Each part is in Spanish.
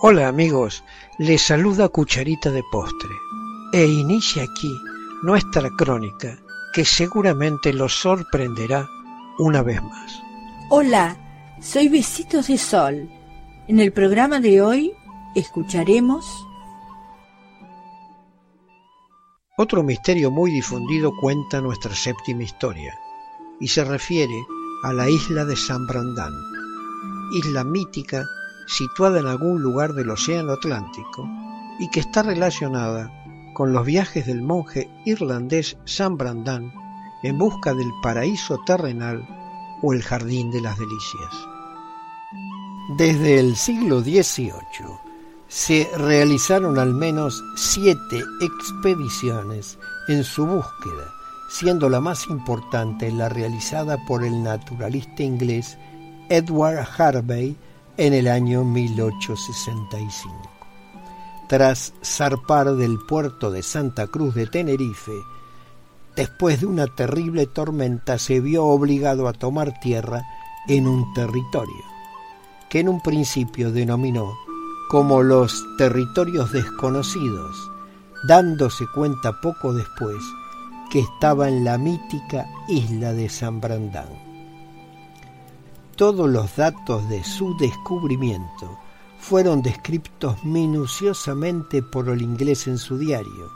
Hola amigos, les saluda Cucharita de Postre e inicia aquí nuestra crónica que seguramente los sorprenderá una vez más. Hola, soy Besitos de Sol. En el programa de hoy escucharemos... Otro misterio muy difundido cuenta nuestra séptima historia y se refiere a la isla de San Brandán, isla mítica situada en algún lugar del Océano Atlántico y que está relacionada con los viajes del monje irlandés San Brandán en busca del paraíso terrenal o el jardín de las delicias. Desde el siglo XVIII se realizaron al menos siete expediciones en su búsqueda, siendo la más importante la realizada por el naturalista inglés Edward Harvey en el año 1865. Tras zarpar del puerto de Santa Cruz de Tenerife, después de una terrible tormenta se vio obligado a tomar tierra en un territorio, que en un principio denominó como los territorios desconocidos, dándose cuenta poco después que estaba en la mítica isla de San Brandán. Todos los datos de su descubrimiento fueron descritos minuciosamente por el inglés en su diario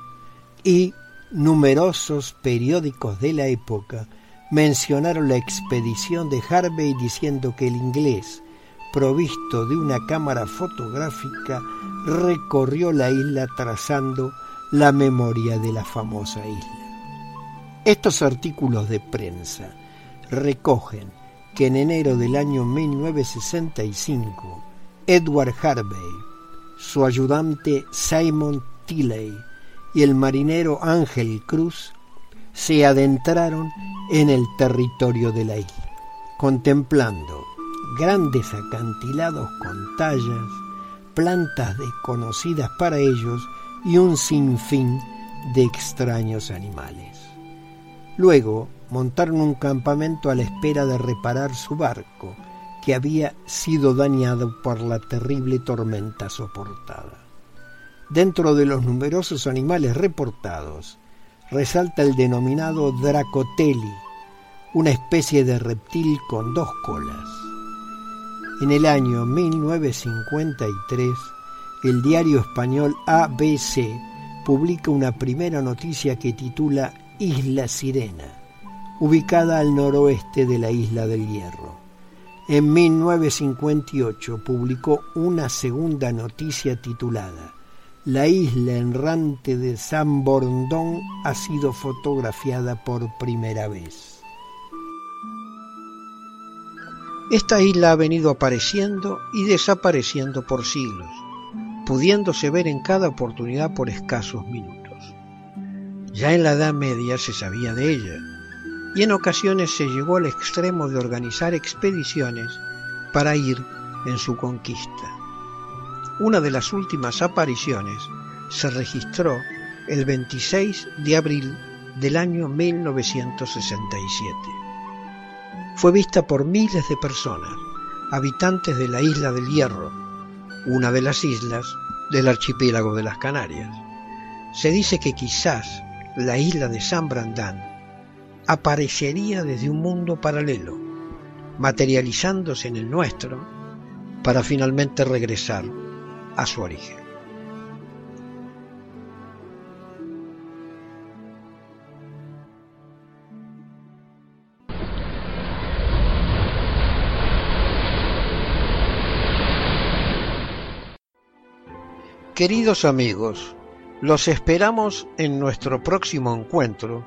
y numerosos periódicos de la época mencionaron la expedición de Harvey diciendo que el inglés provisto de una cámara fotográfica, recorrió la isla trazando la memoria de la famosa isla. Estos artículos de prensa recogen que en enero del año 1965, Edward Harvey, su ayudante Simon Tilley y el marinero Ángel Cruz se adentraron en el territorio de la isla, contemplando grandes acantilados con tallas, plantas desconocidas para ellos y un sinfín de extraños animales. Luego montaron un campamento a la espera de reparar su barco, que había sido dañado por la terrible tormenta soportada. Dentro de los numerosos animales reportados, resalta el denominado Dracoteli, una especie de reptil con dos colas. En el año 1953, el diario español ABC publica una primera noticia que titula Isla Sirena, ubicada al noroeste de la isla del Hierro. En 1958 publicó una segunda noticia titulada La isla errante de San Borondón ha sido fotografiada por primera vez. Esta isla ha venido apareciendo y desapareciendo por siglos, pudiéndose ver en cada oportunidad por escasos minutos. Ya en la Edad Media se sabía de ella, y en ocasiones se llegó al extremo de organizar expediciones para ir en su conquista. Una de las últimas apariciones se registró el 26 de abril del año 1967 fue vista por miles de personas, habitantes de la isla del Hierro, una de las islas del archipiélago de las Canarias. Se dice que quizás la isla de San Brandán aparecería desde un mundo paralelo, materializándose en el nuestro, para finalmente regresar a su origen. Queridos amigos, los esperamos en nuestro próximo encuentro